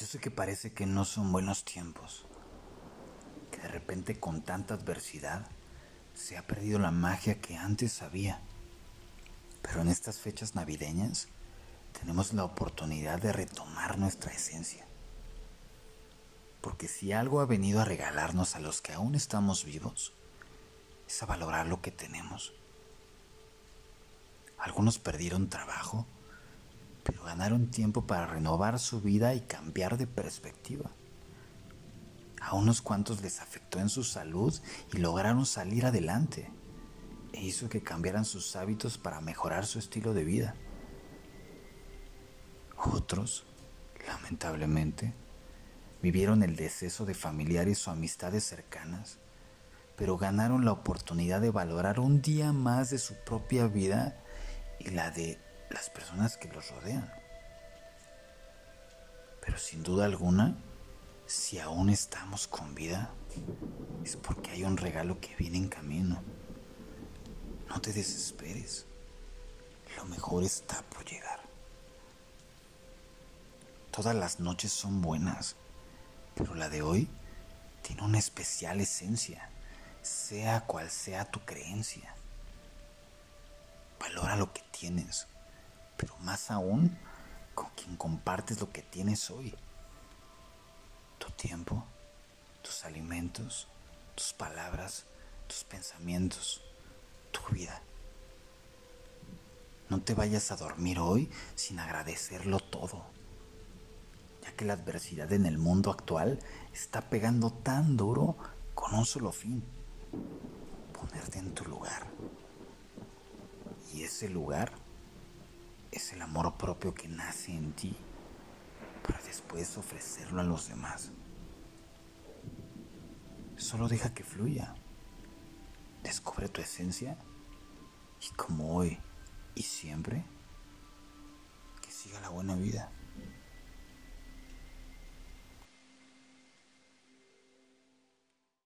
Yo sé que parece que no son buenos tiempos, que de repente con tanta adversidad se ha perdido la magia que antes había. Pero en estas fechas navideñas tenemos la oportunidad de retomar nuestra esencia. Porque si algo ha venido a regalarnos a los que aún estamos vivos, es a valorar lo que tenemos. Algunos perdieron trabajo pero ganaron tiempo para renovar su vida y cambiar de perspectiva. A unos cuantos les afectó en su salud y lograron salir adelante e hizo que cambiaran sus hábitos para mejorar su estilo de vida. Otros, lamentablemente, vivieron el deceso de familiares o amistades cercanas, pero ganaron la oportunidad de valorar un día más de su propia vida y la de las personas que los rodean. Pero sin duda alguna, si aún estamos con vida, es porque hay un regalo que viene en camino. No te desesperes. Lo mejor está por llegar. Todas las noches son buenas, pero la de hoy tiene una especial esencia, sea cual sea tu creencia. Valora lo que tienes pero más aún con quien compartes lo que tienes hoy. Tu tiempo, tus alimentos, tus palabras, tus pensamientos, tu vida. No te vayas a dormir hoy sin agradecerlo todo, ya que la adversidad en el mundo actual está pegando tan duro con un solo fin, ponerte en tu lugar. Y ese lugar es el amor propio que nace en ti para después ofrecerlo a los demás. Solo deja que fluya. Descubre tu esencia y como hoy y siempre, que siga la buena vida.